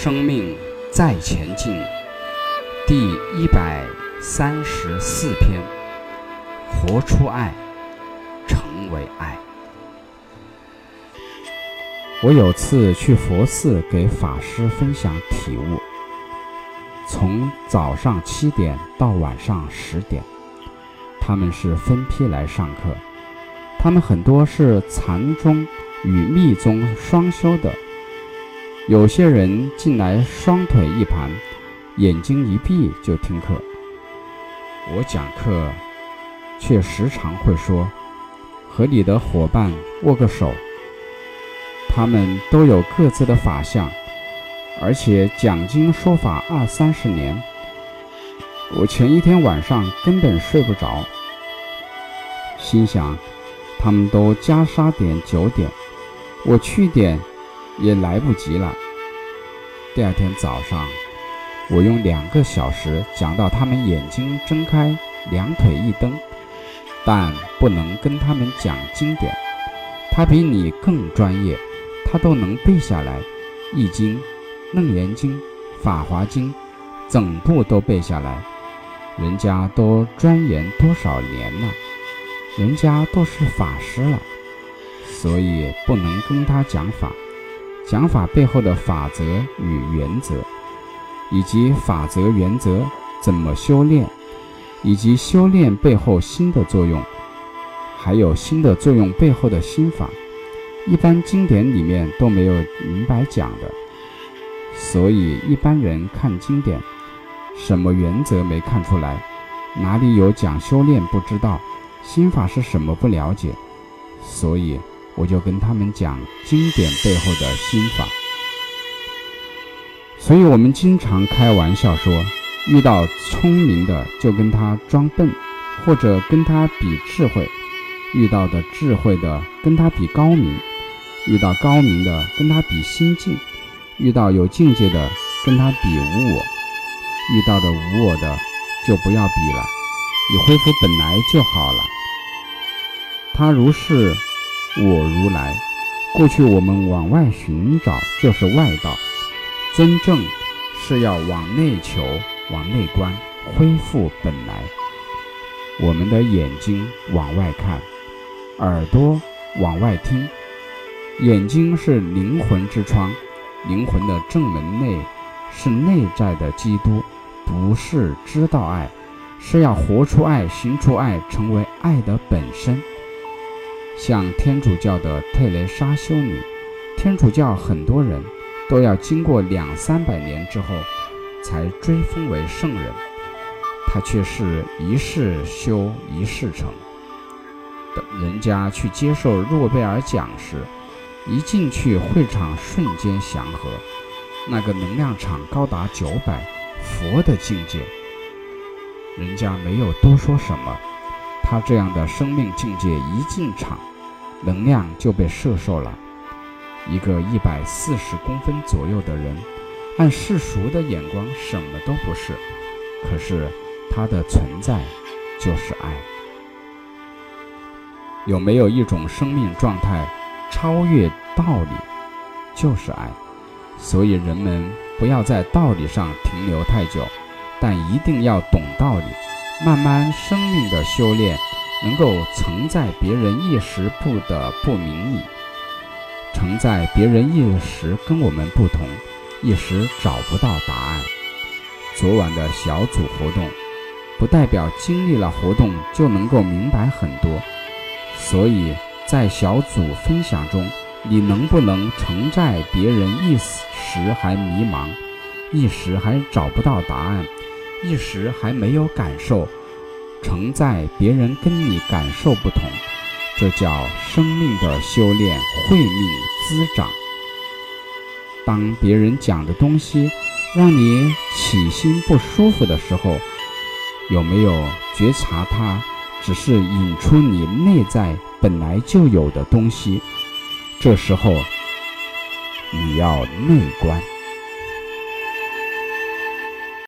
生命再前进，第一百三十四篇：活出爱，成为爱。我有次去佛寺给法师分享体悟，从早上七点到晚上十点，他们是分批来上课，他们很多是禅宗与密宗双修的。有些人进来双腿一盘，眼睛一闭就听课。我讲课，却时常会说：“和你的伙伴握个手。”他们都有各自的法相，而且讲经说法二三十年。我前一天晚上根本睡不着，心想他们都加沙点九点，我去点。也来不及了。第二天早上，我用两个小时讲到他们眼睛睁开，两腿一蹬，但不能跟他们讲经典。他比你更专业，他都能背下来，《易经》《楞严经》《法华经》，整部都背下来。人家都钻研多少年了，人家都是法师了，所以不能跟他讲法。讲法背后的法则与原则，以及法则原则怎么修炼，以及修炼背后新的作用，还有新的作用背后的心法，一般经典里面都没有明白讲的。所以一般人看经典，什么原则没看出来，哪里有讲修炼不知道，心法是什么不了解，所以。我就跟他们讲经典背后的心法，所以我们经常开玩笑说，遇到聪明的就跟他装笨，或者跟他比智慧；遇到的智慧的跟他比高明；遇到高明的跟他比心境；遇到有境界的跟他比无我；遇到的无我的就不要比了，你恢复本来就好了。他如是。我如来，过去我们往外寻找就是外道，真正是要往内求、往内观，恢复本来。我们的眼睛往外看，耳朵往外听，眼睛是灵魂之窗，灵魂的正门内是内在的基督，不是知道爱，是要活出爱、行出爱，成为爱的本身。像天主教的特蕾莎修女，天主教很多人都要经过两三百年之后才追封为圣人，她却是一世修一世成。人家去接受诺贝尔奖时，一进去会场瞬间祥和，那个能量场高达九百，佛的境界。人家没有多说什么。他这样的生命境界一进场，能量就被摄受了。一个一百四十公分左右的人，按世俗的眼光什么都不是，可是他的存在就是爱。有没有一种生命状态超越道理，就是爱？所以人们不要在道理上停留太久，但一定要懂道理。慢慢生命的修炼，能够承载别人一时不得不明理，承载别人一时跟我们不同，一时找不到答案。昨晚的小组活动，不代表经历了活动就能够明白很多。所以在小组分享中，你能不能承载别人一时还迷茫，一时还找不到答案？一时还没有感受，承载别人跟你感受不同，这叫生命的修炼，慧命滋长。当别人讲的东西让你起心不舒服的时候，有没有觉察它只是引出你内在本来就有的东西？这时候你要内观。